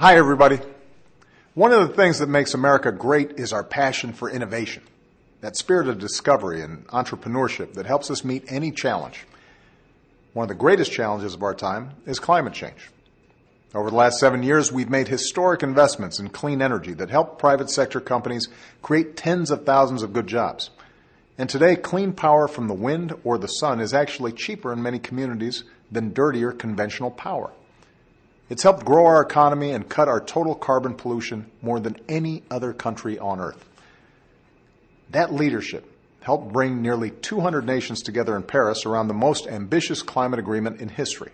Hi, everybody. One of the things that makes America great is our passion for innovation, that spirit of discovery and entrepreneurship that helps us meet any challenge. One of the greatest challenges of our time is climate change. Over the last seven years, we've made historic investments in clean energy that help private sector companies create tens of thousands of good jobs. And today, clean power from the wind or the sun is actually cheaper in many communities than dirtier conventional power. It's helped grow our economy and cut our total carbon pollution more than any other country on earth. That leadership helped bring nearly 200 nations together in Paris around the most ambitious climate agreement in history.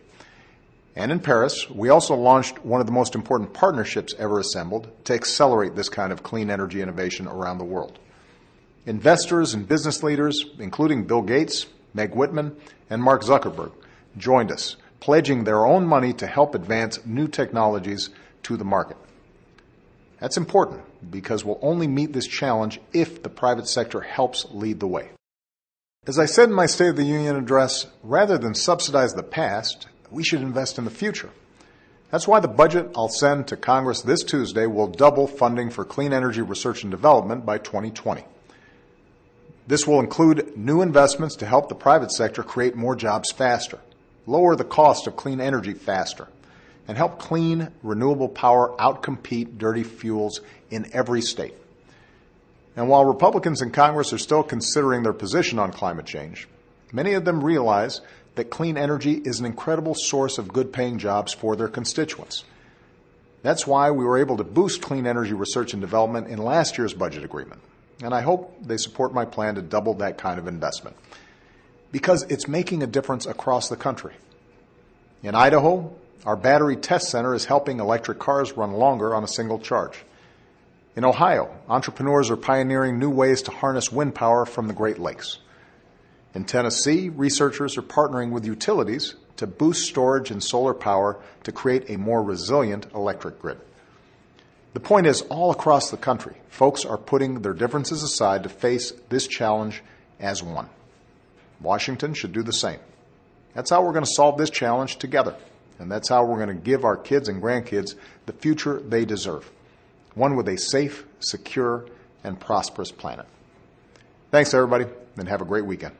And in Paris, we also launched one of the most important partnerships ever assembled to accelerate this kind of clean energy innovation around the world. Investors and business leaders, including Bill Gates, Meg Whitman, and Mark Zuckerberg, joined us, pledging their own money to help advance new technologies to the market. That's important because we'll only meet this challenge if the private sector helps lead the way. As I said in my State of the Union address, rather than subsidize the past, we should invest in the future. That's why the budget I'll send to Congress this Tuesday will double funding for clean energy research and development by 2020. This will include new investments to help the private sector create more jobs faster, lower the cost of clean energy faster, and help clean, renewable power outcompete dirty fuels in every state. And while Republicans in Congress are still considering their position on climate change, many of them realize that clean energy is an incredible source of good paying jobs for their constituents. That's why we were able to boost clean energy research and development in last year's budget agreement. And I hope they support my plan to double that kind of investment. Because it's making a difference across the country. In Idaho, our battery test center is helping electric cars run longer on a single charge. In Ohio, entrepreneurs are pioneering new ways to harness wind power from the Great Lakes. In Tennessee, researchers are partnering with utilities to boost storage and solar power to create a more resilient electric grid. The point is, all across the country, folks are putting their differences aside to face this challenge as one. Washington should do the same. That's how we're going to solve this challenge together. And that's how we're going to give our kids and grandkids the future they deserve one with a safe, secure, and prosperous planet. Thanks, everybody, and have a great weekend.